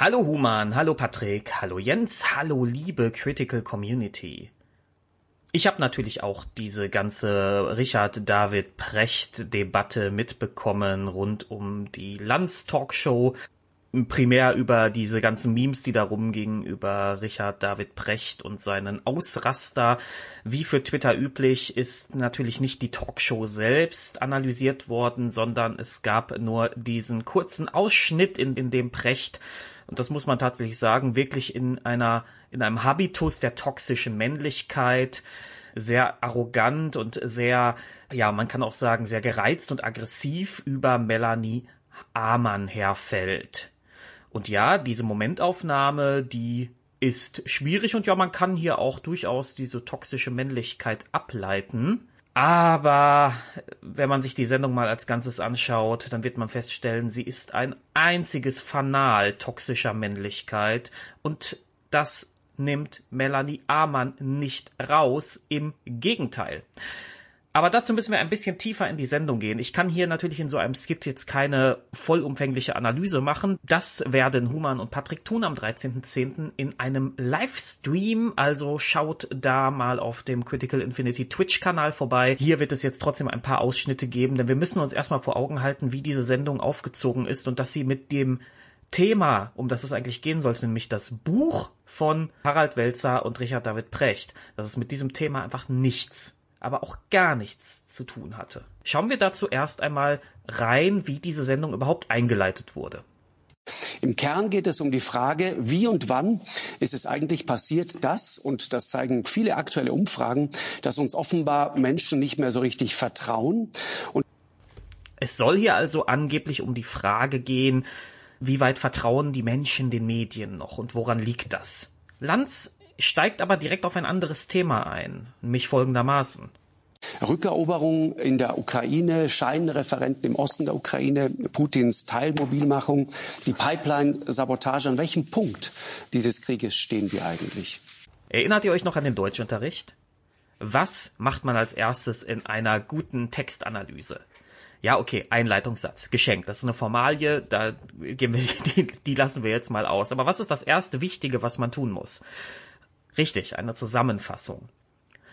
Hallo Human, hallo Patrick, hallo Jens, hallo liebe Critical Community. Ich habe natürlich auch diese ganze Richard David Precht Debatte mitbekommen rund um die Lanz Talkshow primär über diese ganzen Memes, die da rumgingen, über Richard David Precht und seinen Ausraster. Wie für Twitter üblich ist natürlich nicht die Talkshow selbst analysiert worden, sondern es gab nur diesen kurzen Ausschnitt, in, in dem Precht, und das muss man tatsächlich sagen, wirklich in einer, in einem Habitus der toxischen Männlichkeit, sehr arrogant und sehr, ja, man kann auch sagen, sehr gereizt und aggressiv über Melanie Amann herfällt. Und ja, diese Momentaufnahme, die ist schwierig und ja, man kann hier auch durchaus diese toxische Männlichkeit ableiten. Aber wenn man sich die Sendung mal als Ganzes anschaut, dann wird man feststellen, sie ist ein einziges Fanal toxischer Männlichkeit und das nimmt Melanie Amann nicht raus, im Gegenteil. Aber dazu müssen wir ein bisschen tiefer in die Sendung gehen. Ich kann hier natürlich in so einem Skit jetzt keine vollumfängliche Analyse machen. Das werden Human und Patrick tun am 13.10. in einem Livestream. Also schaut da mal auf dem Critical Infinity Twitch-Kanal vorbei. Hier wird es jetzt trotzdem ein paar Ausschnitte geben, denn wir müssen uns erstmal vor Augen halten, wie diese Sendung aufgezogen ist und dass sie mit dem Thema, um das es eigentlich gehen sollte, nämlich das Buch von Harald Welzer und Richard David Precht, dass es mit diesem Thema einfach nichts aber auch gar nichts zu tun hatte. Schauen wir dazu erst einmal rein, wie diese Sendung überhaupt eingeleitet wurde. Im Kern geht es um die Frage, wie und wann ist es eigentlich passiert, dass, und das zeigen viele aktuelle Umfragen, dass uns offenbar Menschen nicht mehr so richtig vertrauen. Und es soll hier also angeblich um die Frage gehen, wie weit vertrauen die Menschen den Medien noch und woran liegt das? Lanz steigt aber direkt auf ein anderes Thema ein, nämlich folgendermaßen. Rückeroberung in der Ukraine, Scheinreferenten im Osten der Ukraine, Putins Teilmobilmachung, die Pipeline-Sabotage. An welchem Punkt dieses Krieges stehen wir eigentlich? Erinnert ihr euch noch an den Deutschunterricht? Was macht man als erstes in einer guten Textanalyse? Ja, okay, Einleitungssatz, geschenkt. Das ist eine Formalie, da gehen wir, die, die lassen wir jetzt mal aus. Aber was ist das erste Wichtige, was man tun muss? Richtig, eine Zusammenfassung.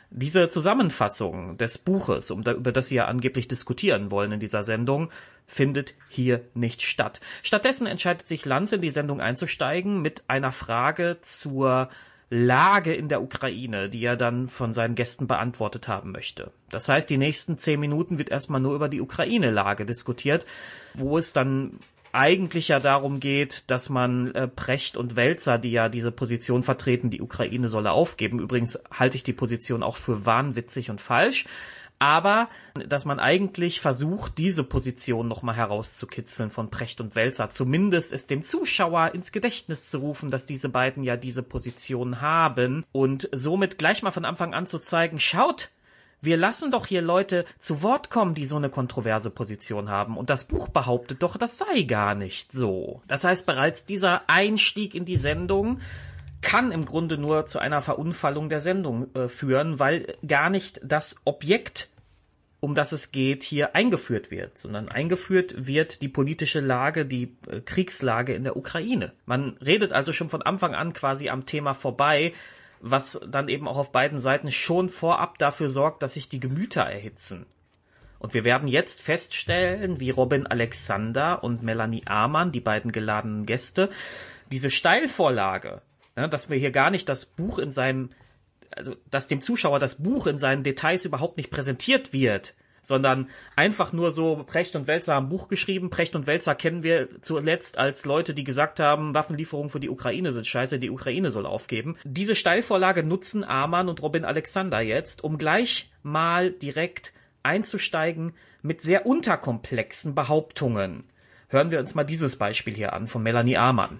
Diese Zusammenfassung des Buches, um da, über das Sie ja angeblich diskutieren wollen in dieser Sendung, findet hier nicht statt. Stattdessen entscheidet sich Lanz in die Sendung einzusteigen mit einer Frage zur Lage in der Ukraine, die er dann von seinen Gästen beantwortet haben möchte. Das heißt, die nächsten zehn Minuten wird erstmal nur über die Ukraine-Lage diskutiert, wo es dann eigentlich ja darum geht, dass man äh, Precht und Welzer, die ja diese Position vertreten, die Ukraine solle aufgeben. Übrigens halte ich die Position auch für wahnwitzig und falsch. Aber dass man eigentlich versucht, diese Position nochmal herauszukitzeln von Precht und Welzer, zumindest es dem Zuschauer ins Gedächtnis zu rufen, dass diese beiden ja diese Position haben und somit gleich mal von Anfang an zu zeigen, schaut, wir lassen doch hier Leute zu Wort kommen, die so eine kontroverse Position haben. Und das Buch behauptet doch, das sei gar nicht so. Das heißt, bereits dieser Einstieg in die Sendung kann im Grunde nur zu einer Verunfallung der Sendung äh, führen, weil gar nicht das Objekt, um das es geht, hier eingeführt wird, sondern eingeführt wird die politische Lage, die äh, Kriegslage in der Ukraine. Man redet also schon von Anfang an quasi am Thema vorbei, was dann eben auch auf beiden Seiten schon vorab dafür sorgt, dass sich die Gemüter erhitzen. Und wir werden jetzt feststellen, wie Robin Alexander und Melanie Amann, die beiden geladenen Gäste, diese Steilvorlage, ne, dass wir hier gar nicht das Buch in seinem, also dass dem Zuschauer das Buch in seinen Details überhaupt nicht präsentiert wird, sondern einfach nur so, Precht und Welzer haben Buch geschrieben. Precht und Welzer kennen wir zuletzt als Leute, die gesagt haben, Waffenlieferungen für die Ukraine sind scheiße, die Ukraine soll aufgeben. Diese Steilvorlage nutzen Amann und Robin Alexander jetzt, um gleich mal direkt einzusteigen mit sehr unterkomplexen Behauptungen. Hören wir uns mal dieses Beispiel hier an von Melanie Amann.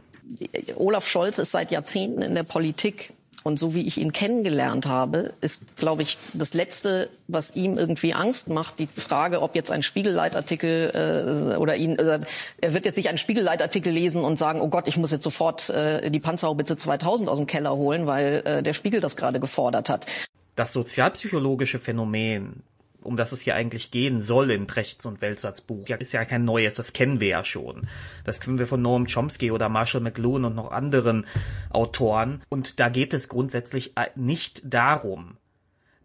Olaf Scholz ist seit Jahrzehnten in der Politik und so wie ich ihn kennengelernt habe, ist, glaube ich, das Letzte, was ihm irgendwie Angst macht, die Frage, ob jetzt ein Spiegelleitartikel äh, oder ihn, äh, er wird jetzt nicht einen Spiegelleitartikel lesen und sagen, oh Gott, ich muss jetzt sofort äh, die Panzerhaubitze 2000 aus dem Keller holen, weil äh, der Spiegel das gerade gefordert hat. Das sozialpsychologische Phänomen um das es hier eigentlich gehen soll in Brechts und Welserts Buch. Ja, ist ja kein neues, das kennen wir ja schon. Das kennen wir von Noam Chomsky oder Marshall McLuhan und noch anderen Autoren. Und da geht es grundsätzlich nicht darum,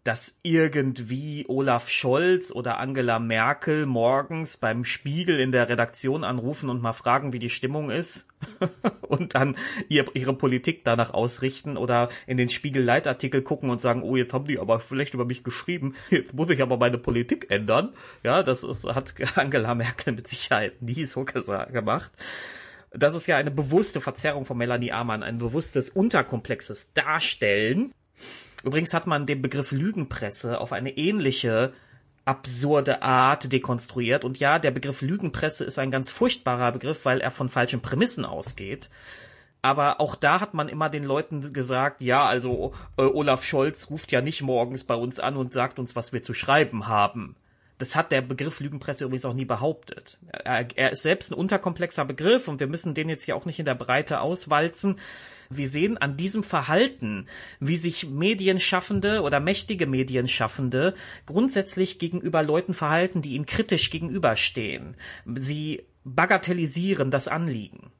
dass irgendwie Olaf Scholz oder Angela Merkel morgens beim Spiegel in der Redaktion anrufen und mal fragen, wie die Stimmung ist und dann ihr, ihre Politik danach ausrichten oder in den Spiegel-Leitartikel gucken und sagen, oh, jetzt haben die aber vielleicht über mich geschrieben, jetzt muss ich aber meine Politik ändern. Ja, das ist, hat Angela Merkel mit Sicherheit nie so gemacht. Das ist ja eine bewusste Verzerrung von Melanie Amann, ein bewusstes unterkomplexes Darstellen Übrigens hat man den Begriff Lügenpresse auf eine ähnliche absurde Art dekonstruiert. Und ja, der Begriff Lügenpresse ist ein ganz furchtbarer Begriff, weil er von falschen Prämissen ausgeht. Aber auch da hat man immer den Leuten gesagt, ja, also äh, Olaf Scholz ruft ja nicht morgens bei uns an und sagt uns, was wir zu schreiben haben. Das hat der Begriff Lügenpresse übrigens auch nie behauptet. Er, er ist selbst ein unterkomplexer Begriff und wir müssen den jetzt hier auch nicht in der Breite auswalzen. Wir sehen an diesem Verhalten, wie sich Medienschaffende oder mächtige Medienschaffende grundsätzlich gegenüber Leuten verhalten, die ihnen kritisch gegenüberstehen. Sie bagatellisieren das Anliegen.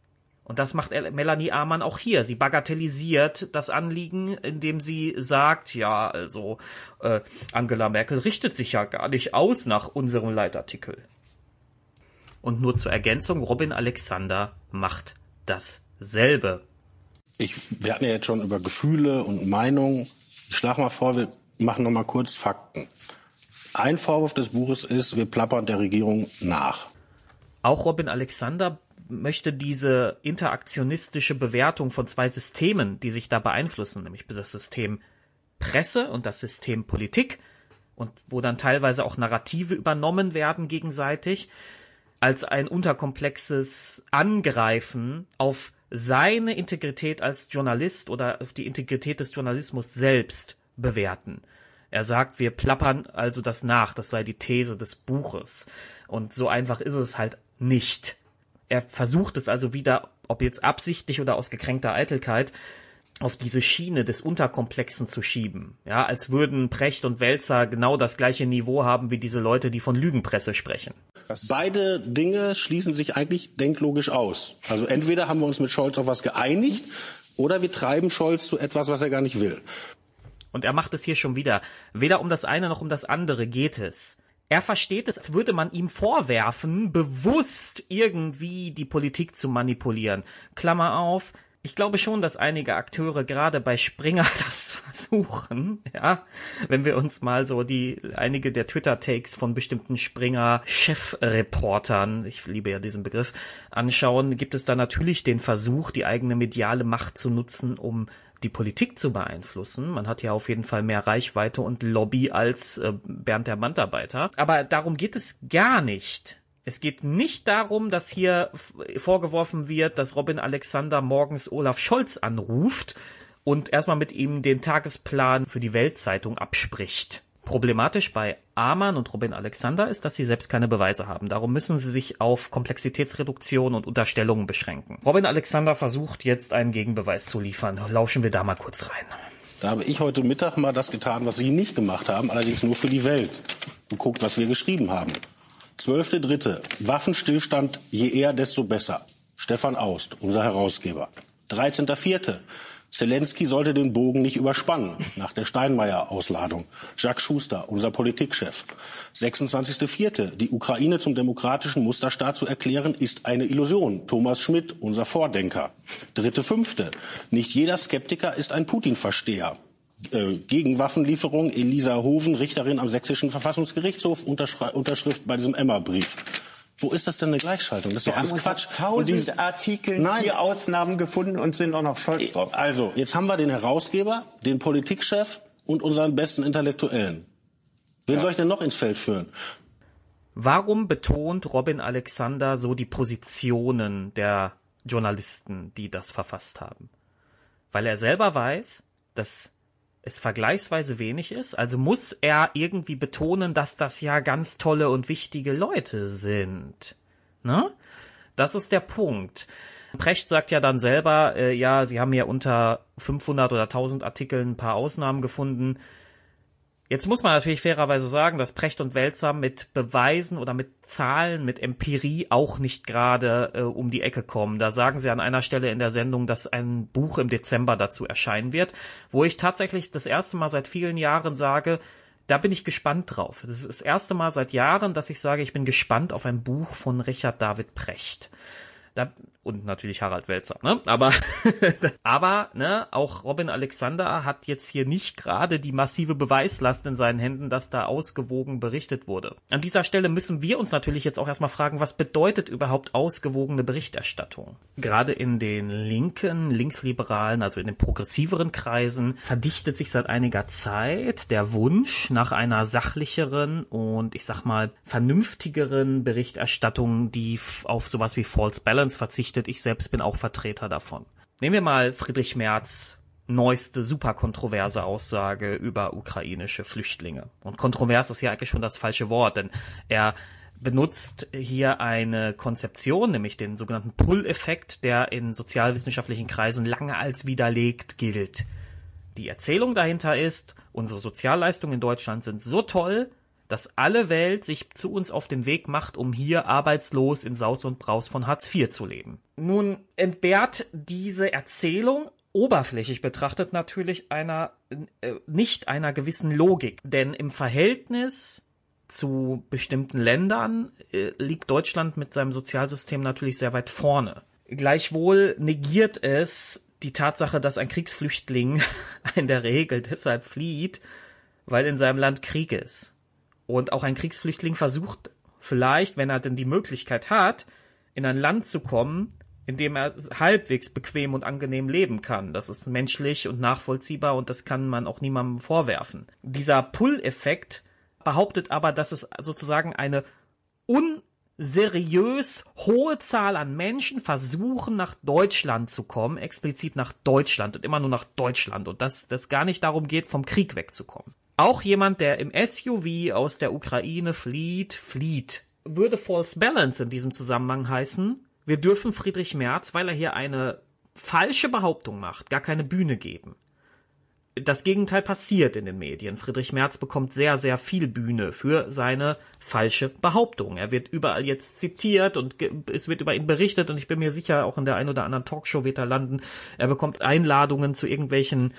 Und das macht Melanie Amann auch hier. Sie bagatellisiert das Anliegen, indem sie sagt, ja, also äh, Angela Merkel richtet sich ja gar nicht aus nach unserem Leitartikel. Und nur zur Ergänzung, Robin Alexander macht dasselbe ich, wir hatten ja jetzt schon über Gefühle und Meinungen. Ich schlage mal vor, wir machen noch mal kurz Fakten. Ein Vorwurf des Buches ist, wir plappern der Regierung nach. Auch Robin Alexander möchte diese interaktionistische Bewertung von zwei Systemen, die sich da beeinflussen, nämlich das System Presse und das System Politik und wo dann teilweise auch Narrative übernommen werden gegenseitig, als ein unterkomplexes Angreifen auf seine Integrität als Journalist oder die Integrität des Journalismus selbst bewerten. Er sagt, wir plappern also das nach, das sei die These des Buches. Und so einfach ist es halt nicht. Er versucht es also wieder, ob jetzt absichtlich oder aus gekränkter Eitelkeit, auf diese Schiene des Unterkomplexen zu schieben. Ja, als würden Precht und Welzer genau das gleiche Niveau haben wie diese Leute, die von Lügenpresse sprechen. Das Beide Dinge schließen sich eigentlich denklogisch aus. Also entweder haben wir uns mit Scholz auf was geeinigt oder wir treiben Scholz zu etwas, was er gar nicht will. Und er macht es hier schon wieder. Weder um das eine noch um das andere geht es. Er versteht es, als würde man ihm vorwerfen, bewusst irgendwie die Politik zu manipulieren. Klammer auf, ich glaube schon, dass einige Akteure gerade bei Springer das versuchen, ja. Wenn wir uns mal so die, einige der Twitter-Takes von bestimmten Springer-Chefreportern, ich liebe ja diesen Begriff, anschauen, gibt es da natürlich den Versuch, die eigene mediale Macht zu nutzen, um die Politik zu beeinflussen. Man hat ja auf jeden Fall mehr Reichweite und Lobby als äh, Bernd der Bandarbeiter. Aber darum geht es gar nicht. Es geht nicht darum, dass hier vorgeworfen wird, dass Robin Alexander morgens Olaf Scholz anruft und erstmal mit ihm den Tagesplan für die Weltzeitung abspricht. Problematisch bei Amann und Robin Alexander ist, dass sie selbst keine Beweise haben. Darum müssen sie sich auf Komplexitätsreduktion und Unterstellungen beschränken. Robin Alexander versucht jetzt einen Gegenbeweis zu liefern. Lauschen wir da mal kurz rein. Da habe ich heute Mittag mal das getan, was Sie nicht gemacht haben, allerdings nur für die Welt. Und guckt, was wir geschrieben haben. Zwölfte Dritte. Waffenstillstand je eher, desto besser. Stefan Aust, unser Herausgeber. 13.4. Zelensky sollte den Bogen nicht überspannen, nach der Steinmeier-Ausladung. Jacques Schuster, unser Politikchef. 26.4. Die Ukraine zum demokratischen Musterstaat zu erklären, ist eine Illusion. Thomas Schmidt, unser Vordenker. 3.5. Nicht jeder Skeptiker ist ein Putin-Versteher äh, gegen Waffenlieferung. Elisa Hoven, Richterin am Sächsischen Verfassungsgerichtshof, Unterschrift bei diesem Emma-Brief. Wo ist das denn eine Gleichschaltung? Das ist doch alles Quatsch. Tausend die, Artikel, nein. vier Ausnahmen gefunden und sind auch noch stolz drauf. Also, jetzt haben wir den Herausgeber, den Politikchef und unseren besten Intellektuellen. Wen ja. soll ich denn noch ins Feld führen? Warum betont Robin Alexander so die Positionen der Journalisten, die das verfasst haben? Weil er selber weiß, dass es vergleichsweise wenig ist, also muss er irgendwie betonen, dass das ja ganz tolle und wichtige Leute sind. Ne? Das ist der Punkt. Precht sagt ja dann selber, äh, ja, sie haben ja unter 500 oder 1000 Artikeln ein paar Ausnahmen gefunden. Jetzt muss man natürlich fairerweise sagen, dass Precht und Wälzer mit Beweisen oder mit Zahlen, mit Empirie auch nicht gerade äh, um die Ecke kommen. Da sagen sie an einer Stelle in der Sendung, dass ein Buch im Dezember dazu erscheinen wird, wo ich tatsächlich das erste Mal seit vielen Jahren sage, da bin ich gespannt drauf. Das ist das erste Mal seit Jahren, dass ich sage, ich bin gespannt auf ein Buch von Richard David Precht. Da und natürlich Harald Welzer, ne? Aber, aber, ne, auch Robin Alexander hat jetzt hier nicht gerade die massive Beweislast in seinen Händen, dass da ausgewogen berichtet wurde. An dieser Stelle müssen wir uns natürlich jetzt auch erstmal fragen, was bedeutet überhaupt ausgewogene Berichterstattung? Gerade in den linken, linksliberalen, also in den progressiveren Kreisen verdichtet sich seit einiger Zeit der Wunsch nach einer sachlicheren und ich sag mal vernünftigeren Berichterstattung, die auf sowas wie False Balance verzichtet berichtet. Ich selbst bin auch Vertreter davon. Nehmen wir mal Friedrich Merz neueste super kontroverse Aussage über ukrainische Flüchtlinge. Und kontrovers ist ja eigentlich schon das falsche Wort, denn er benutzt hier eine Konzeption, nämlich den sogenannten Pull-Effekt, der in sozialwissenschaftlichen Kreisen lange als widerlegt gilt. Die Erzählung dahinter ist, unsere Sozialleistungen in Deutschland sind so toll, dass alle Welt sich zu uns auf den Weg macht, um hier arbeitslos in Saus und Braus von Hartz IV zu leben. Nun entbehrt diese Erzählung oberflächlich betrachtet natürlich einer äh, nicht einer gewissen Logik, denn im Verhältnis zu bestimmten Ländern äh, liegt Deutschland mit seinem Sozialsystem natürlich sehr weit vorne. Gleichwohl negiert es die Tatsache, dass ein Kriegsflüchtling in der Regel deshalb flieht, weil in seinem Land Krieg ist. Und auch ein Kriegsflüchtling versucht vielleicht, wenn er denn die Möglichkeit hat, in ein Land zu kommen, in dem er halbwegs bequem und angenehm leben kann. Das ist menschlich und nachvollziehbar und das kann man auch niemandem vorwerfen. Dieser Pull-Effekt behauptet aber, dass es sozusagen eine unseriös hohe Zahl an Menschen versuchen, nach Deutschland zu kommen, explizit nach Deutschland und immer nur nach Deutschland und dass das gar nicht darum geht, vom Krieg wegzukommen. Auch jemand, der im SUV aus der Ukraine flieht, flieht. Würde False Balance in diesem Zusammenhang heißen, wir dürfen Friedrich Merz, weil er hier eine falsche Behauptung macht, gar keine Bühne geben. Das Gegenteil passiert in den Medien. Friedrich Merz bekommt sehr, sehr viel Bühne für seine falsche Behauptung. Er wird überall jetzt zitiert und es wird über ihn berichtet und ich bin mir sicher, auch in der ein oder anderen Talkshow wird er landen. Er bekommt Einladungen zu irgendwelchen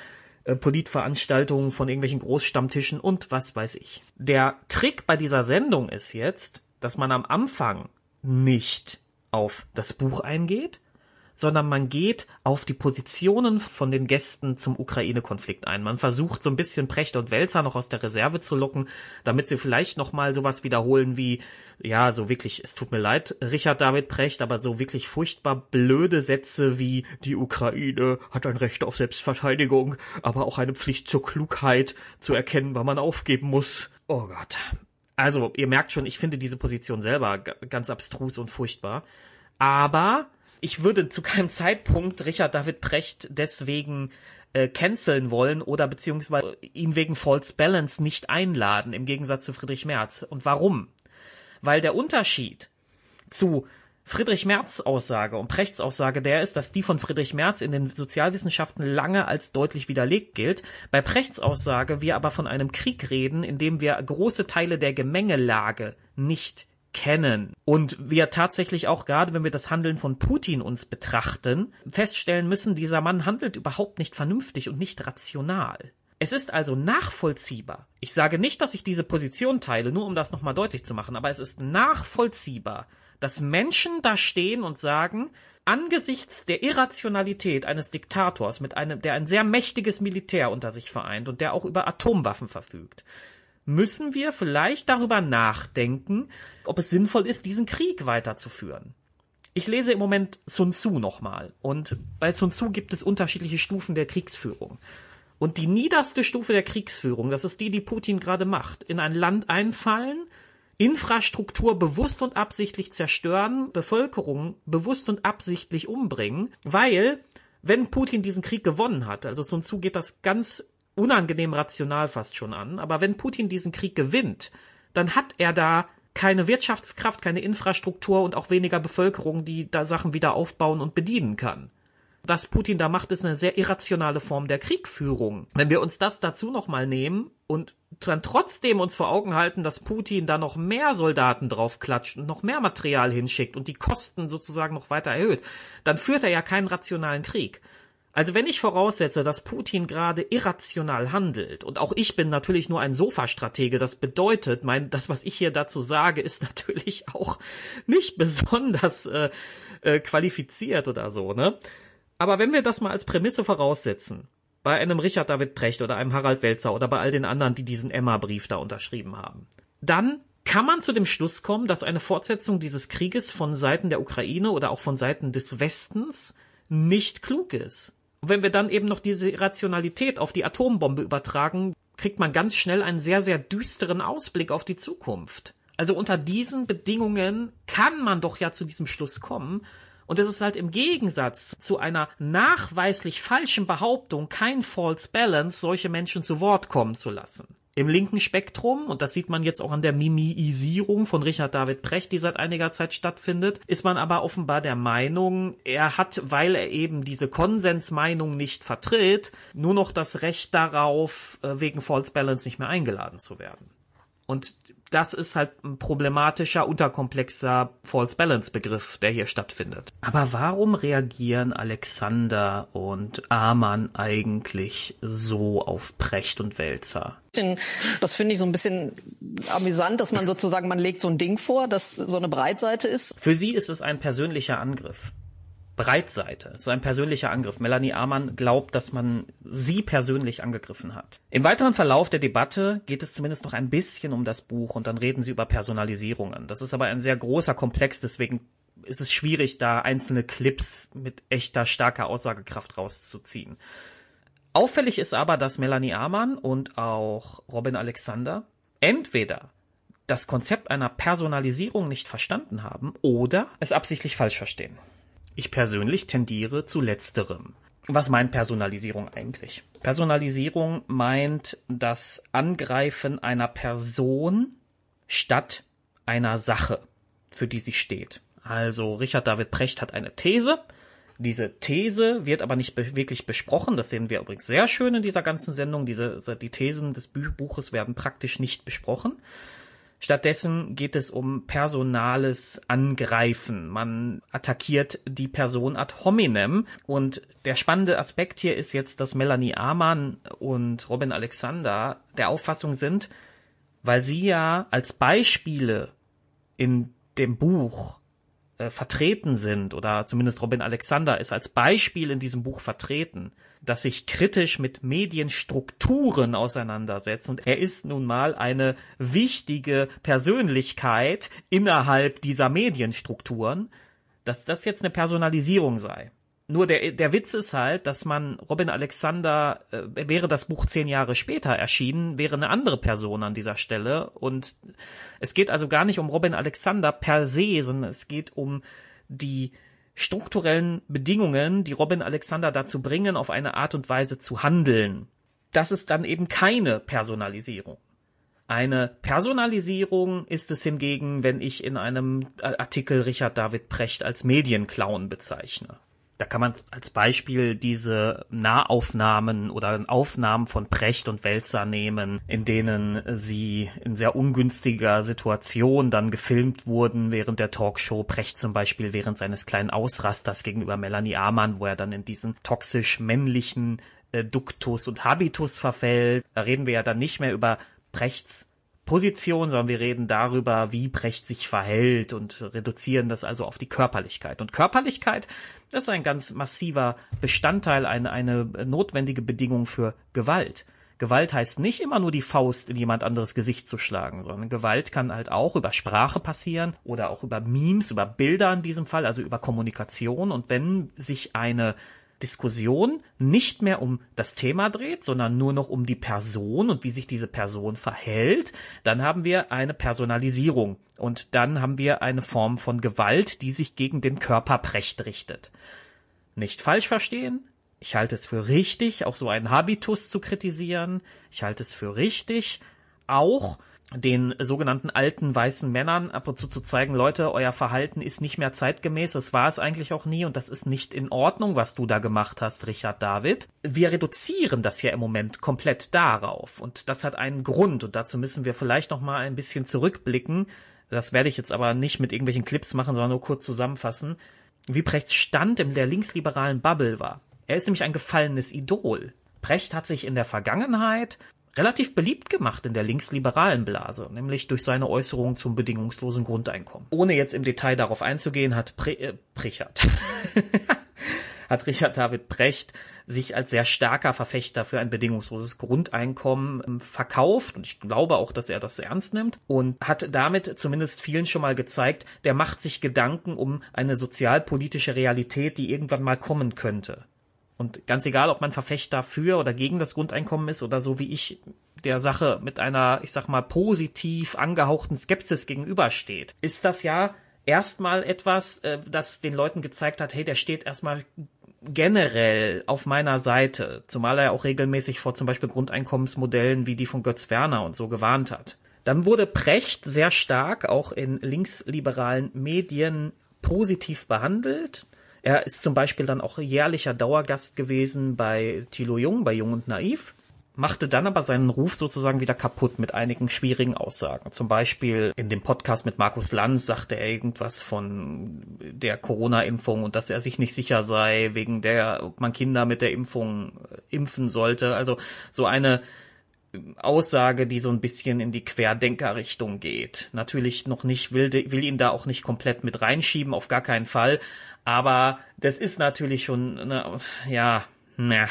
äh, Politveranstaltungen von irgendwelchen Großstammtischen und was weiß ich. Der Trick bei dieser Sendung ist jetzt, dass man am Anfang nicht auf das Buch eingeht, sondern man geht auf die Positionen von den Gästen zum Ukraine-Konflikt ein. Man versucht so ein bisschen Precht und Wälzer noch aus der Reserve zu locken, damit sie vielleicht noch mal sowas wiederholen wie ja, so wirklich, es tut mir leid, Richard David Precht, aber so wirklich furchtbar blöde Sätze wie die Ukraine hat ein Recht auf Selbstverteidigung, aber auch eine Pflicht zur Klugheit zu erkennen, wann man aufgeben muss. Oh Gott. Also, ihr merkt schon, ich finde diese Position selber ganz abstrus und furchtbar. Aber ich würde zu keinem Zeitpunkt Richard David Precht deswegen äh, canceln wollen oder beziehungsweise ihn wegen False Balance nicht einladen, im Gegensatz zu Friedrich Merz. Und warum? Weil der Unterschied zu Friedrich Merz Aussage und Prechts Aussage der ist, dass die von Friedrich Merz in den Sozialwissenschaften lange als deutlich widerlegt gilt. Bei Prechts Aussage wir aber von einem Krieg reden, in dem wir große Teile der Gemengelage nicht kennen und wir tatsächlich auch gerade, wenn wir das Handeln von Putin uns betrachten, feststellen müssen, dieser Mann handelt überhaupt nicht vernünftig und nicht rational. Es ist also nachvollziehbar. Ich sage nicht, dass ich diese Position teile, nur um das nochmal deutlich zu machen, aber es ist nachvollziehbar, dass Menschen da stehen und sagen, angesichts der Irrationalität eines Diktators mit einem, der ein sehr mächtiges Militär unter sich vereint und der auch über Atomwaffen verfügt, müssen wir vielleicht darüber nachdenken, ob es sinnvoll ist, diesen Krieg weiterzuführen. Ich lese im Moment Sun Tzu nochmal und bei Sun Tzu gibt es unterschiedliche Stufen der Kriegsführung. Und die niederste Stufe der Kriegsführung, das ist die, die Putin gerade macht, in ein Land einfallen, Infrastruktur bewusst und absichtlich zerstören, Bevölkerung bewusst und absichtlich umbringen, weil wenn Putin diesen Krieg gewonnen hat, also Sun Tzu geht das ganz unangenehm rational fast schon an, aber wenn Putin diesen Krieg gewinnt, dann hat er da keine Wirtschaftskraft, keine Infrastruktur und auch weniger Bevölkerung, die da Sachen wieder aufbauen und bedienen kann. Was Putin da macht, ist eine sehr irrationale Form der Kriegführung. Wenn wir uns das dazu nochmal nehmen und dann trotzdem uns vor Augen halten, dass Putin da noch mehr Soldaten drauf klatscht und noch mehr Material hinschickt und die Kosten sozusagen noch weiter erhöht, dann führt er ja keinen rationalen Krieg. Also wenn ich voraussetze, dass Putin gerade irrational handelt, und auch ich bin natürlich nur ein Sofastratege, das bedeutet, mein, das, was ich hier dazu sage, ist natürlich auch nicht besonders äh, äh, qualifiziert oder so, ne? Aber wenn wir das mal als Prämisse voraussetzen, bei einem Richard David Precht oder einem Harald Welzer oder bei all den anderen, die diesen Emma-Brief da unterschrieben haben, dann kann man zu dem Schluss kommen, dass eine Fortsetzung dieses Krieges von Seiten der Ukraine oder auch von Seiten des Westens nicht klug ist. Und wenn wir dann eben noch diese Rationalität auf die Atombombe übertragen, kriegt man ganz schnell einen sehr, sehr düsteren Ausblick auf die Zukunft. Also unter diesen Bedingungen kann man doch ja zu diesem Schluss kommen, und es ist halt im Gegensatz zu einer nachweislich falschen Behauptung kein False Balance, solche Menschen zu Wort kommen zu lassen. Im linken Spektrum, und das sieht man jetzt auch an der Mimiisierung von Richard David Precht, die seit einiger Zeit stattfindet, ist man aber offenbar der Meinung, er hat, weil er eben diese Konsensmeinung nicht vertritt, nur noch das Recht darauf, äh, wegen False Balance nicht mehr eingeladen zu werden. Und das ist halt ein problematischer, unterkomplexer False Balance Begriff, der hier stattfindet. Aber warum reagieren Alexander und Amann eigentlich so auf Precht und Wälzer? Das finde ich so ein bisschen amüsant, dass man sozusagen, man legt so ein Ding vor, das so eine Breitseite ist. Für sie ist es ein persönlicher Angriff. Breitseite. So ein persönlicher Angriff. Melanie Amann glaubt, dass man sie persönlich angegriffen hat. Im weiteren Verlauf der Debatte geht es zumindest noch ein bisschen um das Buch und dann reden sie über Personalisierungen. Das ist aber ein sehr großer Komplex, deswegen ist es schwierig, da einzelne Clips mit echter starker Aussagekraft rauszuziehen. Auffällig ist aber, dass Melanie Amann und auch Robin Alexander entweder das Konzept einer Personalisierung nicht verstanden haben oder es absichtlich falsch verstehen. Ich persönlich tendiere zu letzterem. Was meint Personalisierung eigentlich? Personalisierung meint das Angreifen einer Person statt einer Sache, für die sie steht. Also Richard David Precht hat eine These. Diese These wird aber nicht wirklich besprochen. Das sehen wir übrigens sehr schön in dieser ganzen Sendung. Diese, die Thesen des Buches werden praktisch nicht besprochen. Stattdessen geht es um personales Angreifen. Man attackiert die Person ad hominem. Und der spannende Aspekt hier ist jetzt, dass Melanie Amann und Robin Alexander der Auffassung sind, weil sie ja als Beispiele in dem Buch äh, vertreten sind, oder zumindest Robin Alexander ist als Beispiel in diesem Buch vertreten, das sich kritisch mit Medienstrukturen auseinandersetzt. Und er ist nun mal eine wichtige Persönlichkeit innerhalb dieser Medienstrukturen, dass das jetzt eine Personalisierung sei. Nur der, der Witz ist halt, dass man Robin Alexander, äh, wäre das Buch zehn Jahre später erschienen, wäre eine andere Person an dieser Stelle. Und es geht also gar nicht um Robin Alexander per se, sondern es geht um die strukturellen Bedingungen, die Robin Alexander dazu bringen, auf eine Art und Weise zu handeln. Das ist dann eben keine Personalisierung. Eine Personalisierung ist es hingegen, wenn ich in einem Artikel Richard David Precht als Medienclown bezeichne. Da kann man als Beispiel diese Nahaufnahmen oder Aufnahmen von Precht und Welzer nehmen, in denen sie in sehr ungünstiger Situation dann gefilmt wurden während der Talkshow. Precht zum Beispiel während seines kleinen Ausrasters gegenüber Melanie Amann, wo er dann in diesen toxisch männlichen äh, Duktus und Habitus verfällt. Da reden wir ja dann nicht mehr über Prechts Position, sondern wir reden darüber, wie Brecht sich verhält und reduzieren das also auf die Körperlichkeit. Und Körperlichkeit ist ein ganz massiver Bestandteil, eine, eine notwendige Bedingung für Gewalt. Gewalt heißt nicht immer nur die Faust in jemand anderes Gesicht zu schlagen, sondern Gewalt kann halt auch über Sprache passieren oder auch über Memes, über Bilder in diesem Fall, also über Kommunikation. Und wenn sich eine Diskussion nicht mehr um das Thema dreht, sondern nur noch um die Person und wie sich diese Person verhält, dann haben wir eine Personalisierung und dann haben wir eine Form von Gewalt, die sich gegen den Körper Precht richtet. Nicht falsch verstehen, ich halte es für richtig, auch so einen Habitus zu kritisieren. Ich halte es für richtig, auch den sogenannten alten weißen Männern ab und zu zu zeigen, Leute, euer Verhalten ist nicht mehr zeitgemäß, das war es eigentlich auch nie und das ist nicht in Ordnung, was du da gemacht hast, Richard David. Wir reduzieren das ja im Moment komplett darauf und das hat einen Grund und dazu müssen wir vielleicht noch mal ein bisschen zurückblicken. Das werde ich jetzt aber nicht mit irgendwelchen Clips machen, sondern nur kurz zusammenfassen, wie Prechts Stand in der linksliberalen Bubble war. Er ist nämlich ein gefallenes Idol. Precht hat sich in der Vergangenheit relativ beliebt gemacht in der linksliberalen Blase, nämlich durch seine Äußerungen zum bedingungslosen Grundeinkommen. Ohne jetzt im Detail darauf einzugehen, hat Pre äh, Prichard hat Richard David Brecht sich als sehr starker Verfechter für ein bedingungsloses Grundeinkommen ähm, verkauft und ich glaube auch, dass er das ernst nimmt und hat damit zumindest vielen schon mal gezeigt, der macht sich Gedanken um eine sozialpolitische Realität, die irgendwann mal kommen könnte. Und ganz egal, ob man Verfechter für oder gegen das Grundeinkommen ist oder so wie ich der Sache mit einer, ich sag mal, positiv angehauchten Skepsis gegenübersteht, ist das ja erstmal etwas, äh, das den Leuten gezeigt hat, hey, der steht erstmal generell auf meiner Seite, zumal er auch regelmäßig vor zum Beispiel Grundeinkommensmodellen wie die von Götz Werner und so gewarnt hat. Dann wurde Precht sehr stark auch in linksliberalen Medien positiv behandelt. Er ist zum Beispiel dann auch jährlicher Dauergast gewesen bei Thilo Jung, bei Jung und Naiv, machte dann aber seinen Ruf sozusagen wieder kaputt mit einigen schwierigen Aussagen. Zum Beispiel in dem Podcast mit Markus Lanz sagte er irgendwas von der Corona-Impfung und dass er sich nicht sicher sei, wegen der, ob man Kinder mit der Impfung äh, impfen sollte. Also so eine Aussage, die so ein bisschen in die Querdenker-Richtung geht. Natürlich noch nicht, will, will ihn da auch nicht komplett mit reinschieben, auf gar keinen Fall. Aber das ist natürlich schon, ne, ja, ne,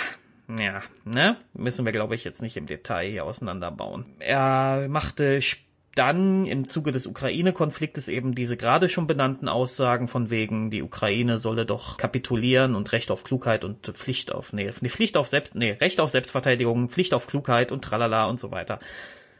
ja, ne, müssen wir glaube ich jetzt nicht im Detail hier auseinanderbauen. Er machte dann im Zuge des Ukraine-Konfliktes eben diese gerade schon benannten Aussagen von wegen, die Ukraine solle doch kapitulieren und Recht auf Klugheit und Pflicht auf, nee, Pflicht auf Selbst, nee, Recht auf Selbstverteidigung, Pflicht auf Klugheit und tralala und so weiter.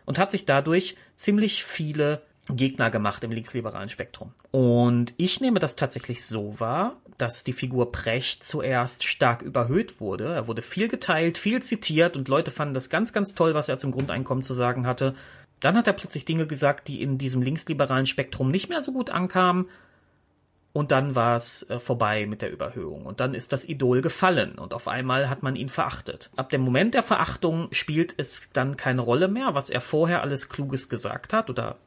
Und hat sich dadurch ziemlich viele Gegner gemacht im linksliberalen Spektrum. Und ich nehme das tatsächlich so wahr, dass die Figur Precht zuerst stark überhöht wurde. Er wurde viel geteilt, viel zitiert und Leute fanden das ganz, ganz toll, was er zum Grundeinkommen zu sagen hatte. Dann hat er plötzlich Dinge gesagt, die in diesem linksliberalen Spektrum nicht mehr so gut ankamen und dann war es äh, vorbei mit der Überhöhung. Und dann ist das Idol gefallen und auf einmal hat man ihn verachtet. Ab dem Moment der Verachtung spielt es dann keine Rolle mehr, was er vorher alles Kluges gesagt hat oder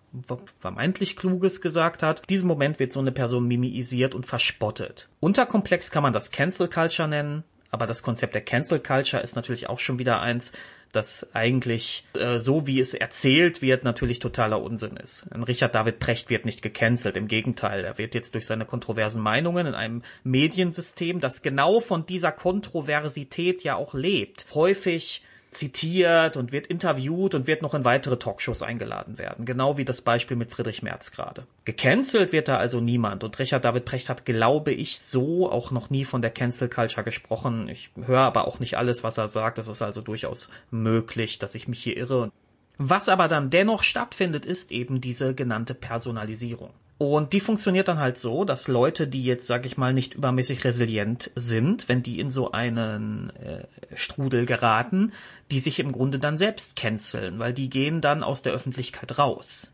vermeintlich Kluges gesagt hat. In diesem Moment wird so eine Person mimisiert und verspottet. Unterkomplex kann man das Cancel Culture nennen. Aber das Konzept der Cancel Culture ist natürlich auch schon wieder eins, das eigentlich äh, so wie es erzählt wird natürlich totaler Unsinn ist. Ein Richard David Precht wird nicht gecancelt, im Gegenteil, er wird jetzt durch seine kontroversen Meinungen in einem Mediensystem, das genau von dieser Kontroversität ja auch lebt, häufig zitiert und wird interviewt und wird noch in weitere Talkshows eingeladen werden. Genau wie das Beispiel mit Friedrich Merz gerade. Gecancelt wird da also niemand und Richard David Precht hat, glaube ich, so auch noch nie von der Cancel Culture gesprochen. Ich höre aber auch nicht alles, was er sagt. Es ist also durchaus möglich, dass ich mich hier irre. Was aber dann dennoch stattfindet, ist eben diese genannte Personalisierung. Und die funktioniert dann halt so, dass Leute, die jetzt, sag ich mal, nicht übermäßig resilient sind, wenn die in so einen äh, Strudel geraten, die sich im Grunde dann selbst canceln, weil die gehen dann aus der Öffentlichkeit raus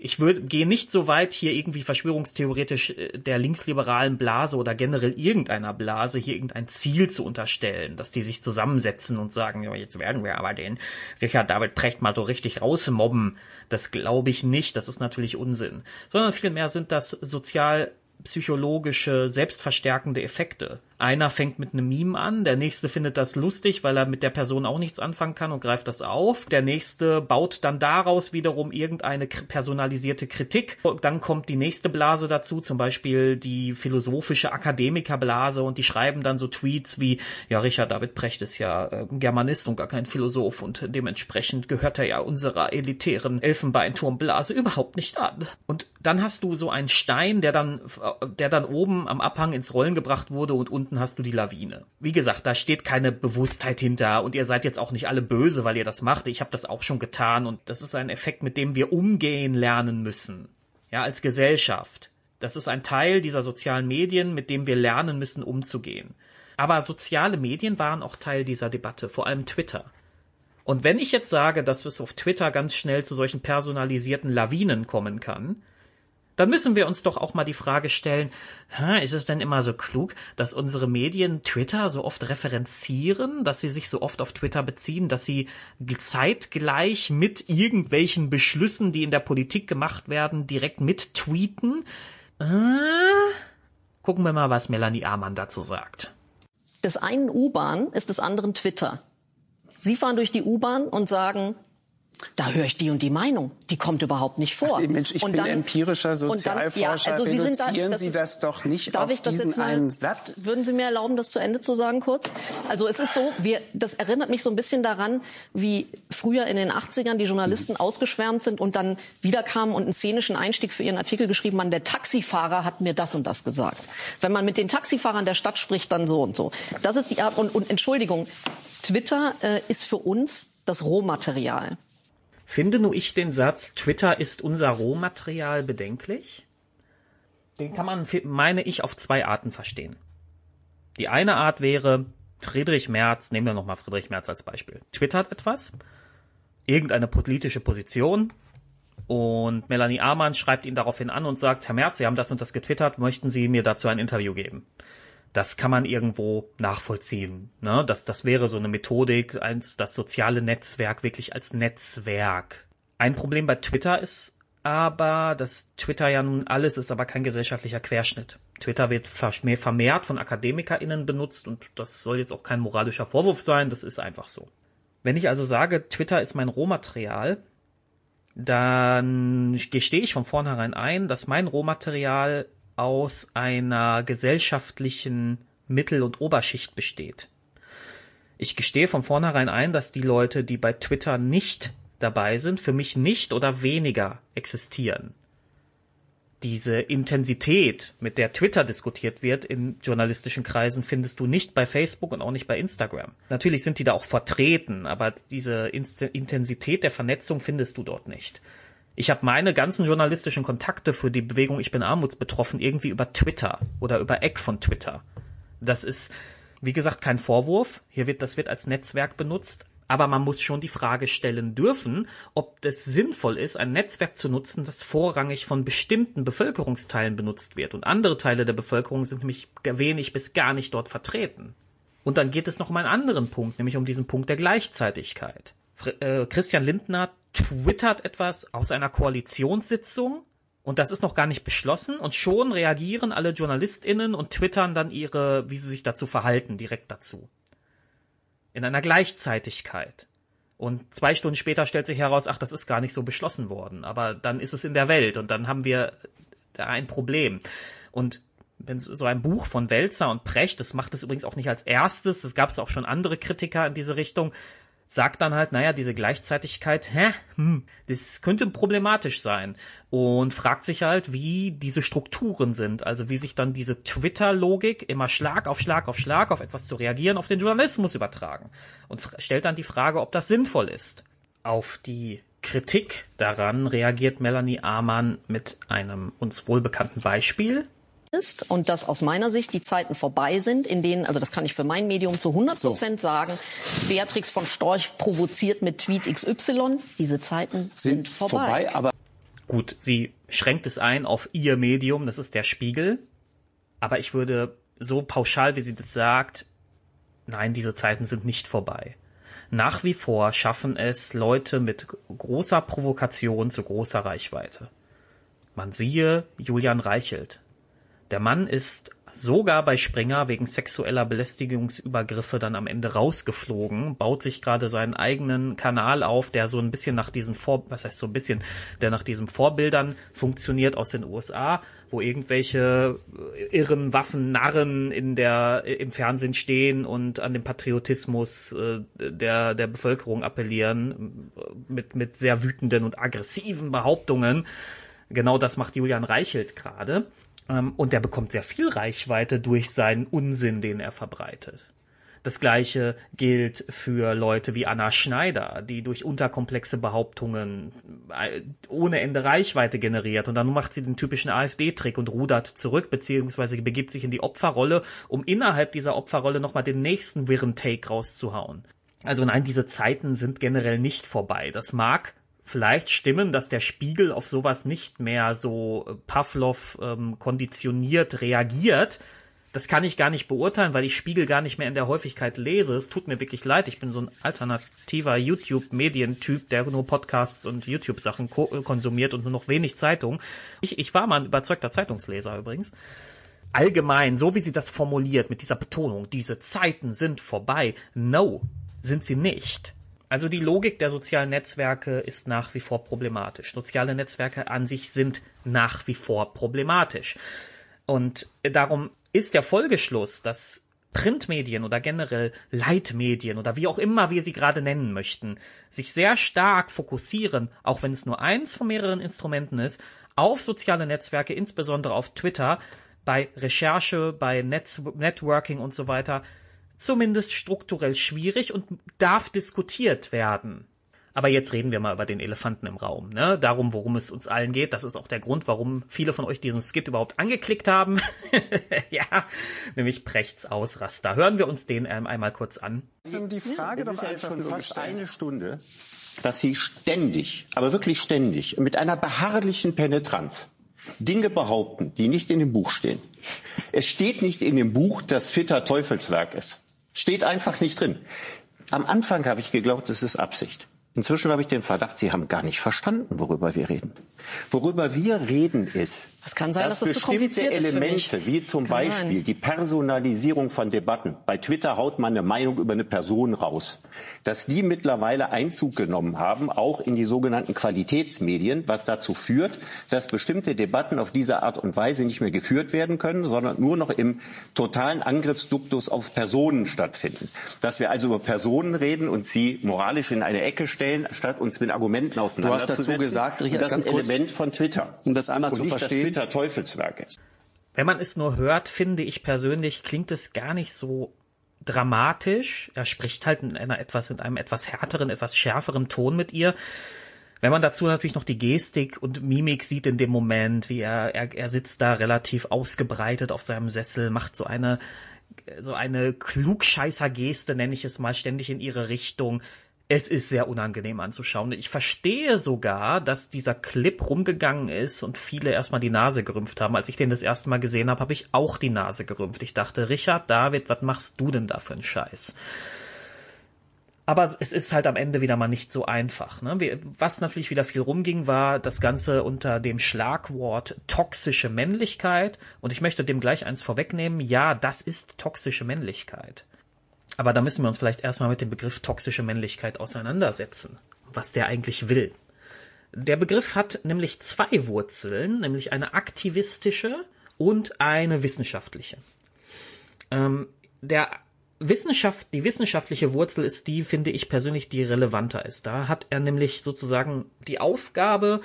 ich würde gehe nicht so weit hier irgendwie verschwörungstheoretisch äh, der linksliberalen Blase oder generell irgendeiner Blase hier irgendein Ziel zu unterstellen, dass die sich zusammensetzen und sagen, ja, jetzt werden wir aber den Richard David Precht mal so richtig rausmobben. Das glaube ich nicht, das ist natürlich Unsinn, sondern vielmehr sind das sozial psychologische, selbstverstärkende Effekte. Einer fängt mit einem Meme an, der nächste findet das lustig, weil er mit der Person auch nichts anfangen kann und greift das auf. Der nächste baut dann daraus wiederum irgendeine personalisierte Kritik. Und dann kommt die nächste Blase dazu, zum Beispiel die philosophische Akademikerblase und die schreiben dann so Tweets wie, ja, Richard David Precht ist ja äh, Germanist und gar kein Philosoph und dementsprechend gehört er ja unserer elitären Elfenbeinturmblase überhaupt nicht an. Und dann hast du so einen Stein, der dann, der dann oben am Abhang ins Rollen gebracht wurde und unten unten hast du die Lawine. Wie gesagt, da steht keine Bewusstheit hinter und ihr seid jetzt auch nicht alle böse, weil ihr das macht. Ich habe das auch schon getan und das ist ein Effekt, mit dem wir umgehen lernen müssen. Ja, als Gesellschaft. Das ist ein Teil dieser sozialen Medien, mit dem wir lernen müssen, umzugehen. Aber soziale Medien waren auch Teil dieser Debatte, vor allem Twitter. Und wenn ich jetzt sage, dass es auf Twitter ganz schnell zu solchen personalisierten Lawinen kommen kann, dann müssen wir uns doch auch mal die Frage stellen, ist es denn immer so klug, dass unsere Medien Twitter so oft referenzieren, dass sie sich so oft auf Twitter beziehen, dass sie zeitgleich mit irgendwelchen Beschlüssen, die in der Politik gemacht werden, direkt mit tweeten? Äh? Gucken wir mal, was Melanie Amann dazu sagt. Des einen U-Bahn ist des anderen Twitter. Sie fahren durch die U-Bahn und sagen, da höre ich die und die Meinung. Die kommt überhaupt nicht vor. Ach, Mensch, ich und bin dann, empirischer Sozialforscher. Dann, ja, also Sie Reduzieren sind da, das Sie das doch nicht darf auf ich das diesen jetzt mal, einen Satz? Würden Sie mir erlauben, das zu Ende zu sagen kurz? Also es ist so, wir, das erinnert mich so ein bisschen daran, wie früher in den 80ern die Journalisten mhm. ausgeschwärmt sind und dann wiederkamen und einen szenischen Einstieg für ihren Artikel geschrieben haben, der Taxifahrer hat mir das und das gesagt. Wenn man mit den Taxifahrern der Stadt spricht, dann so und so. Das ist die Art, und, und Entschuldigung, Twitter äh, ist für uns das Rohmaterial. Finde nur ich den Satz, Twitter ist unser Rohmaterial bedenklich? Den kann man, meine ich, auf zwei Arten verstehen. Die eine Art wäre, Friedrich Merz, nehmen wir nochmal Friedrich Merz als Beispiel, twittert etwas, irgendeine politische Position, und Melanie Amann schreibt ihn daraufhin an und sagt, Herr Merz, Sie haben das und das getwittert, möchten Sie mir dazu ein Interview geben? Das kann man irgendwo nachvollziehen. Ne? Das, das wäre so eine Methodik, eins, das soziale Netzwerk wirklich als Netzwerk. Ein Problem bei Twitter ist aber, dass Twitter ja nun alles ist, aber kein gesellschaftlicher Querschnitt. Twitter wird vermehrt von AkademikerInnen benutzt und das soll jetzt auch kein moralischer Vorwurf sein, das ist einfach so. Wenn ich also sage, Twitter ist mein Rohmaterial, dann gestehe ich von vornherein ein, dass mein Rohmaterial aus einer gesellschaftlichen Mittel- und Oberschicht besteht. Ich gestehe von vornherein ein, dass die Leute, die bei Twitter nicht dabei sind, für mich nicht oder weniger existieren. Diese Intensität, mit der Twitter diskutiert wird in journalistischen Kreisen, findest du nicht bei Facebook und auch nicht bei Instagram. Natürlich sind die da auch vertreten, aber diese Intensität der Vernetzung findest du dort nicht. Ich habe meine ganzen journalistischen Kontakte für die Bewegung Ich bin armutsbetroffen irgendwie über Twitter oder über Eck von Twitter. Das ist, wie gesagt, kein Vorwurf. Hier wird, das wird als Netzwerk benutzt. Aber man muss schon die Frage stellen dürfen, ob es sinnvoll ist, ein Netzwerk zu nutzen, das vorrangig von bestimmten Bevölkerungsteilen benutzt wird. Und andere Teile der Bevölkerung sind nämlich wenig bis gar nicht dort vertreten. Und dann geht es noch um einen anderen Punkt, nämlich um diesen Punkt der Gleichzeitigkeit. Äh, Christian Lindner twittert etwas aus einer Koalitionssitzung und das ist noch gar nicht beschlossen und schon reagieren alle JournalistInnen und twittern dann ihre, wie sie sich dazu verhalten, direkt dazu. In einer Gleichzeitigkeit. Und zwei Stunden später stellt sich heraus, ach, das ist gar nicht so beschlossen worden. Aber dann ist es in der Welt und dann haben wir da ein Problem. Und wenn so ein Buch von Welzer und Precht, das macht es übrigens auch nicht als erstes, es gab es auch schon andere Kritiker in diese Richtung, sagt dann halt, naja, diese Gleichzeitigkeit, hä, hm, das könnte problematisch sein. Und fragt sich halt, wie diese Strukturen sind, also wie sich dann diese Twitter-Logik immer Schlag auf Schlag auf Schlag auf etwas zu reagieren auf den Journalismus übertragen. Und stellt dann die Frage, ob das sinnvoll ist. Auf die Kritik daran reagiert Melanie Amann mit einem uns wohlbekannten Beispiel, ist und dass aus meiner Sicht die Zeiten vorbei sind, in denen, also das kann ich für mein Medium zu 100 Prozent so. sagen, Beatrix von Storch provoziert mit Tweet XY. Diese Zeiten sind, sind vorbei. vorbei. aber Gut, sie schränkt es ein auf ihr Medium, das ist der Spiegel. Aber ich würde so pauschal, wie sie das sagt, nein, diese Zeiten sind nicht vorbei. Nach wie vor schaffen es Leute mit großer Provokation zu großer Reichweite. Man siehe Julian Reichelt, der Mann ist sogar bei Springer wegen sexueller Belästigungsübergriffe dann am Ende rausgeflogen, baut sich gerade seinen eigenen Kanal auf, der so ein bisschen nach diesen Vor, was heißt so ein bisschen, der nach diesen Vorbildern funktioniert aus den USA, wo irgendwelche irren Waffennarren in der im Fernsehen stehen und an den Patriotismus äh, der der Bevölkerung appellieren mit mit sehr wütenden und aggressiven Behauptungen. Genau das macht Julian Reichelt gerade. Ähm, und der bekommt sehr viel Reichweite durch seinen Unsinn, den er verbreitet. Das gleiche gilt für Leute wie Anna Schneider, die durch unterkomplexe Behauptungen äh, ohne Ende Reichweite generiert und dann macht sie den typischen AfD-Trick und rudert zurück, beziehungsweise begibt sich in die Opferrolle, um innerhalb dieser Opferrolle nochmal den nächsten wirren Take rauszuhauen. Also nein, diese Zeiten sind generell nicht vorbei. Das mag vielleicht stimmen, dass der Spiegel auf sowas nicht mehr so äh, Pavlov ähm, konditioniert reagiert. Das kann ich gar nicht beurteilen, weil ich Spiegel gar nicht mehr in der Häufigkeit lese. Es tut mir wirklich leid. Ich bin so ein alternativer YouTube-Medientyp, der nur Podcasts und YouTube-Sachen ko konsumiert und nur noch wenig Zeitung. Ich, ich war mal ein überzeugter Zeitungsleser übrigens. Allgemein, so wie sie das formuliert, mit dieser Betonung, diese Zeiten sind vorbei. No, sind sie nicht. Also die Logik der sozialen Netzwerke ist nach wie vor problematisch. Soziale Netzwerke an sich sind nach wie vor problematisch. Und darum ist der Folgeschluss, dass Printmedien oder generell Leitmedien oder wie auch immer wir sie gerade nennen möchten, sich sehr stark fokussieren, auch wenn es nur eins von mehreren Instrumenten ist, auf soziale Netzwerke, insbesondere auf Twitter, bei Recherche, bei Netz Networking und so weiter, zumindest strukturell schwierig und darf diskutiert werden. Aber jetzt reden wir mal über den Elefanten im Raum, ne? Darum, worum es uns allen geht. Das ist auch der Grund, warum viele von euch diesen Skit überhaupt angeklickt haben. ja, nämlich Prechts Ausraster. Hören wir uns den ähm, einmal kurz an. Die Frage ja, ist ja schon fast eine Stunde, dass Sie ständig, aber wirklich ständig, mit einer beharrlichen Penetranz Dinge behaupten, die nicht in dem Buch stehen. Es steht nicht in dem Buch, dass Fitter Teufelswerk ist. Steht einfach nicht drin. Am Anfang habe ich geglaubt, es ist Absicht. Inzwischen habe ich den Verdacht, Sie haben gar nicht verstanden, worüber wir reden. Worüber wir reden ist, das kann sein, dass, dass das bestimmte Elemente, wie zum kann Beispiel sein. die Personalisierung von Debatten, bei Twitter haut man eine Meinung über eine Person raus, dass die mittlerweile Einzug genommen haben, auch in die sogenannten Qualitätsmedien, was dazu führt, dass bestimmte Debatten auf diese Art und Weise nicht mehr geführt werden können, sondern nur noch im totalen Angriffsduktus auf Personen stattfinden. Dass wir also über Personen reden und sie moralisch in eine Ecke stellen, statt uns mit Argumenten auseinanderzusetzen. Du hast dazu gesagt, Richard, ganz ein Element von Twitter. Um das einmal und zu nicht, verstehen Twitter Teufelswerk ist. Wenn man es nur hört, finde ich persönlich, klingt es gar nicht so dramatisch. Er spricht halt in einer etwas, in einem etwas härteren, etwas schärferen Ton mit ihr. Wenn man dazu natürlich noch die Gestik und Mimik sieht in dem Moment, wie er, er, er sitzt da relativ ausgebreitet auf seinem Sessel, macht so eine, so eine Klugscheißer-Geste, nenne ich es mal, ständig in ihre Richtung, es ist sehr unangenehm anzuschauen. Ich verstehe sogar, dass dieser Clip rumgegangen ist und viele erstmal die Nase gerümpft haben. Als ich den das erste Mal gesehen habe, habe ich auch die Nase gerümpft. Ich dachte, Richard, David, was machst du denn da für einen Scheiß? Aber es ist halt am Ende wieder mal nicht so einfach. Ne? Was natürlich wieder viel rumging, war das Ganze unter dem Schlagwort toxische Männlichkeit. Und ich möchte dem gleich eins vorwegnehmen. Ja, das ist toxische Männlichkeit. Aber da müssen wir uns vielleicht erstmal mit dem Begriff toxische Männlichkeit auseinandersetzen, was der eigentlich will. Der Begriff hat nämlich zwei Wurzeln, nämlich eine aktivistische und eine wissenschaftliche. Ähm, der Wissenschaft, die wissenschaftliche Wurzel ist die, finde ich persönlich, die relevanter ist. Da hat er nämlich sozusagen die Aufgabe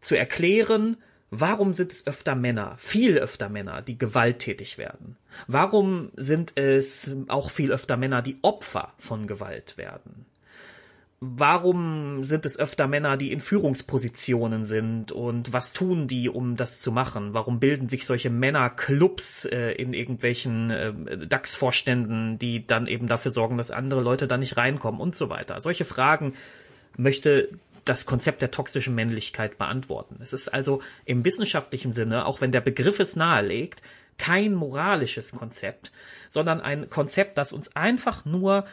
zu erklären, Warum sind es öfter Männer, viel öfter Männer, die gewalttätig werden? Warum sind es auch viel öfter Männer, die Opfer von Gewalt werden? Warum sind es öfter Männer, die in Führungspositionen sind und was tun die, um das zu machen? Warum bilden sich solche Männerclubs äh, in irgendwelchen äh, DAX-Vorständen, die dann eben dafür sorgen, dass andere Leute da nicht reinkommen und so weiter? Solche Fragen möchte das Konzept der toxischen Männlichkeit beantworten. Es ist also im wissenschaftlichen Sinne, auch wenn der Begriff es nahelegt, kein moralisches Konzept, sondern ein Konzept, das uns einfach nur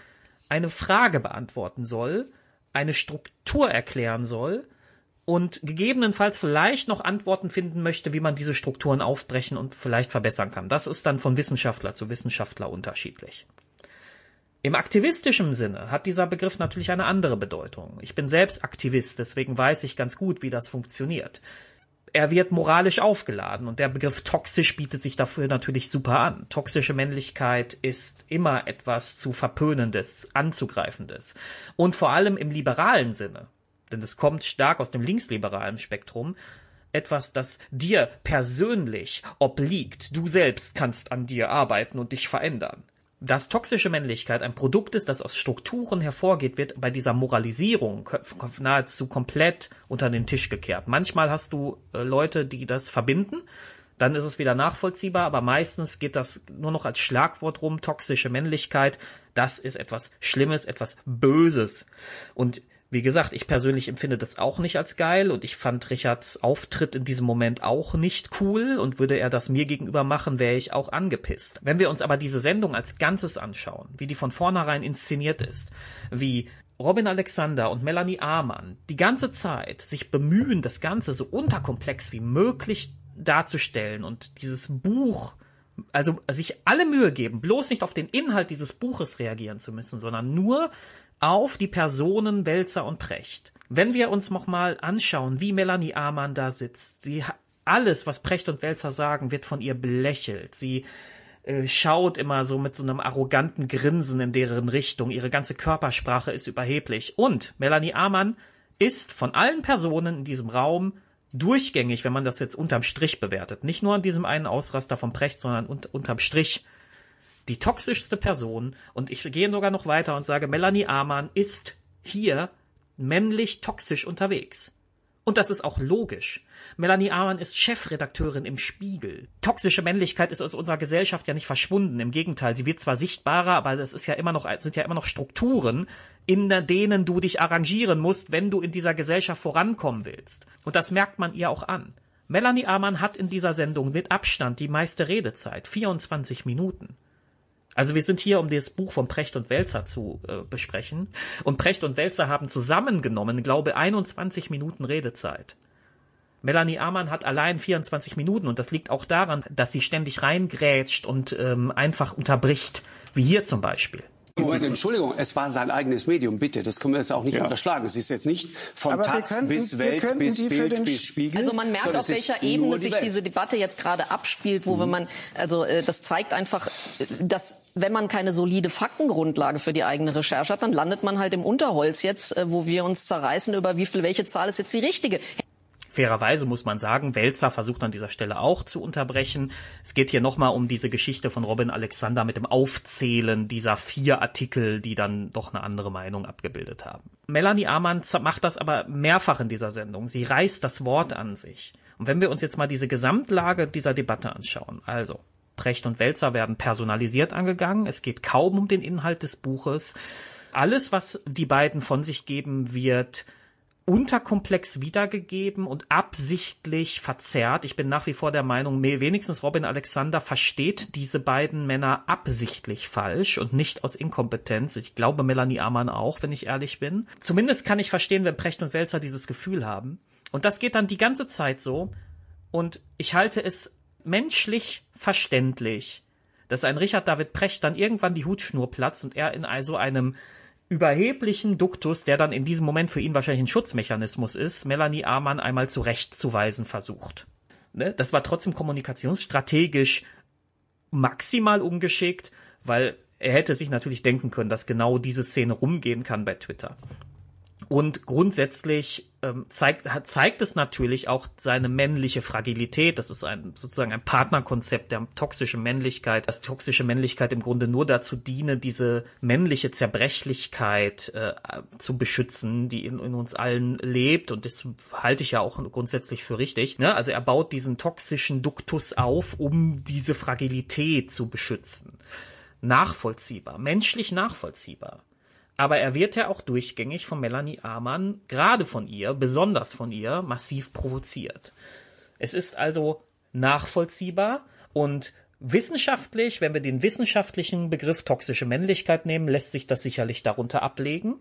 eine Frage beantworten soll, eine Struktur erklären soll und gegebenenfalls vielleicht noch Antworten finden möchte, wie man diese Strukturen aufbrechen und vielleicht verbessern kann. Das ist dann von Wissenschaftler zu Wissenschaftler unterschiedlich. Im aktivistischen Sinne hat dieser Begriff natürlich eine andere Bedeutung. Ich bin selbst Aktivist, deswegen weiß ich ganz gut, wie das funktioniert. Er wird moralisch aufgeladen und der Begriff toxisch bietet sich dafür natürlich super an. Toxische Männlichkeit ist immer etwas zu verpönendes, anzugreifendes. Und vor allem im liberalen Sinne, denn es kommt stark aus dem linksliberalen Spektrum, etwas, das dir persönlich obliegt. Du selbst kannst an dir arbeiten und dich verändern dass toxische Männlichkeit ein Produkt ist, das aus Strukturen hervorgeht, wird bei dieser Moralisierung nahezu komplett unter den Tisch gekehrt. Manchmal hast du äh, Leute, die das verbinden. dann ist es wieder nachvollziehbar, aber meistens geht das nur noch als Schlagwort rum, toxische Männlichkeit, das ist etwas Schlimmes, etwas Böses. Und wie gesagt, ich persönlich empfinde das auch nicht als geil und ich fand Richards Auftritt in diesem Moment auch nicht cool und würde er das mir gegenüber machen, wäre ich auch angepisst. Wenn wir uns aber diese Sendung als Ganzes anschauen, wie die von vornherein inszeniert ist, wie Robin Alexander und Melanie Amann die ganze Zeit sich bemühen, das Ganze so unterkomplex wie möglich darzustellen und dieses Buch also sich alle Mühe geben, bloß nicht auf den Inhalt dieses Buches reagieren zu müssen, sondern nur auf die Personen Welzer und Precht. Wenn wir uns noch mal anschauen, wie Melanie Amann da sitzt, sie alles, was Precht und Welzer sagen, wird von ihr belächelt. Sie äh, schaut immer so mit so einem arroganten Grinsen in deren Richtung. Ihre ganze Körpersprache ist überheblich. Und Melanie Amann ist von allen Personen in diesem Raum durchgängig, wenn man das jetzt unterm Strich bewertet. Nicht nur an diesem einen Ausraster von Precht, sondern un unterm Strich die toxischste Person und ich gehe sogar noch weiter und sage, Melanie Amann ist hier männlich toxisch unterwegs. Und das ist auch logisch. Melanie Amann ist Chefredakteurin im Spiegel. Toxische Männlichkeit ist aus unserer Gesellschaft ja nicht verschwunden. Im Gegenteil, sie wird zwar sichtbarer, aber das ist ja immer noch, sind ja immer noch Strukturen, in denen du dich arrangieren musst, wenn du in dieser Gesellschaft vorankommen willst. Und das merkt man ihr auch an. Melanie Amann hat in dieser Sendung mit Abstand die meiste Redezeit, 24 Minuten. Also wir sind hier, um das Buch von Precht und Welzer zu äh, besprechen. Und Precht und Welzer haben zusammengenommen, glaube 21 Minuten Redezeit. Melanie Amann hat allein 24 Minuten und das liegt auch daran, dass sie ständig reingrätscht und ähm, einfach unterbricht, wie hier zum Beispiel. Moment, Entschuldigung, es war sein eigenes Medium, bitte. Das können wir jetzt auch nicht ja. unterschlagen. Es ist jetzt nicht von Aber Taz könnten, bis Welt bis Bild bis Spiegel. Also man merkt, auf welcher Ebene sich Welt. diese Debatte jetzt gerade abspielt, wo mhm. wenn man, also äh, das zeigt einfach, dass wenn man keine solide Faktengrundlage für die eigene Recherche hat, dann landet man halt im Unterholz jetzt, äh, wo wir uns zerreißen über wie viel, welche Zahl ist jetzt die richtige. Fairerweise muss man sagen, Welzer versucht an dieser Stelle auch zu unterbrechen. Es geht hier nochmal um diese Geschichte von Robin Alexander mit dem Aufzählen dieser vier Artikel, die dann doch eine andere Meinung abgebildet haben. Melanie Amann macht das aber mehrfach in dieser Sendung. Sie reißt das Wort an sich. Und wenn wir uns jetzt mal diese Gesamtlage dieser Debatte anschauen, also Precht und Welzer werden personalisiert angegangen, es geht kaum um den Inhalt des Buches. Alles, was die beiden von sich geben, wird unterkomplex wiedergegeben und absichtlich verzerrt. Ich bin nach wie vor der Meinung, wenigstens Robin Alexander versteht diese beiden Männer absichtlich falsch und nicht aus Inkompetenz. Ich glaube Melanie Amann auch, wenn ich ehrlich bin. Zumindest kann ich verstehen, wenn Precht und Welzer dieses Gefühl haben. Und das geht dann die ganze Zeit so. Und ich halte es menschlich verständlich, dass ein Richard David Precht dann irgendwann die Hutschnur platzt und er in also einem überheblichen Duktus, der dann in diesem Moment für ihn wahrscheinlich ein Schutzmechanismus ist, Melanie Amann einmal zurechtzuweisen versucht. Ne? Das war trotzdem kommunikationsstrategisch maximal ungeschickt, weil er hätte sich natürlich denken können, dass genau diese Szene rumgehen kann bei Twitter. Und grundsätzlich ähm, zeigt, zeigt es natürlich auch seine männliche Fragilität. Das ist ein sozusagen ein Partnerkonzept der toxischen Männlichkeit, dass toxische Männlichkeit im Grunde nur dazu diene, diese männliche Zerbrechlichkeit äh, zu beschützen, die in, in, uns allen lebt. Und das halte ich ja auch grundsätzlich für richtig. Ne? Also er baut diesen toxischen Duktus auf, um diese Fragilität zu beschützen. Nachvollziehbar, menschlich nachvollziehbar. Aber er wird ja auch durchgängig von Melanie Amann, gerade von ihr, besonders von ihr, massiv provoziert. Es ist also nachvollziehbar und wissenschaftlich, wenn wir den wissenschaftlichen Begriff toxische Männlichkeit nehmen, lässt sich das sicherlich darunter ablegen.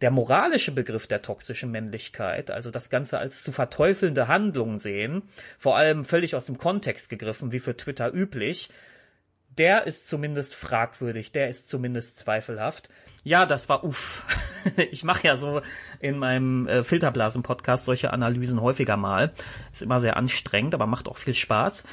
Der moralische Begriff der toxischen Männlichkeit, also das Ganze als zu verteufelnde Handlung sehen, vor allem völlig aus dem Kontext gegriffen, wie für Twitter üblich, der ist zumindest fragwürdig, der ist zumindest zweifelhaft. Ja, das war uff. Ich mache ja so in meinem äh, Filterblasen-Podcast solche Analysen häufiger mal. Ist immer sehr anstrengend, aber macht auch viel Spaß.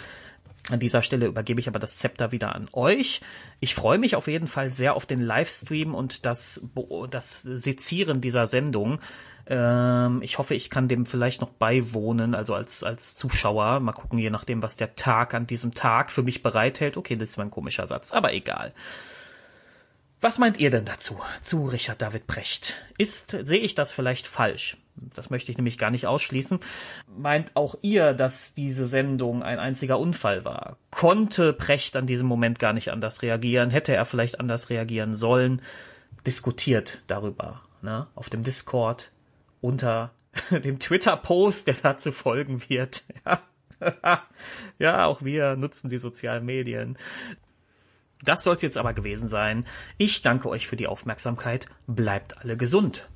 An dieser Stelle übergebe ich aber das Zepter wieder an euch. Ich freue mich auf jeden Fall sehr auf den Livestream und das, das Sezieren dieser Sendung. Ähm, ich hoffe, ich kann dem vielleicht noch beiwohnen, also als, als Zuschauer. Mal gucken, je nachdem, was der Tag an diesem Tag für mich bereithält. Okay, das ist ein komischer Satz, aber egal. Was meint ihr denn dazu, zu Richard David Precht? Ist, sehe ich das vielleicht falsch? Das möchte ich nämlich gar nicht ausschließen. Meint auch ihr, dass diese Sendung ein einziger Unfall war? Konnte Precht an diesem Moment gar nicht anders reagieren? Hätte er vielleicht anders reagieren sollen? Diskutiert darüber, ne? Auf dem Discord, unter dem Twitter-Post, der dazu folgen wird. ja, auch wir nutzen die sozialen Medien. Das soll's jetzt aber gewesen sein. Ich danke euch für die Aufmerksamkeit. Bleibt alle gesund.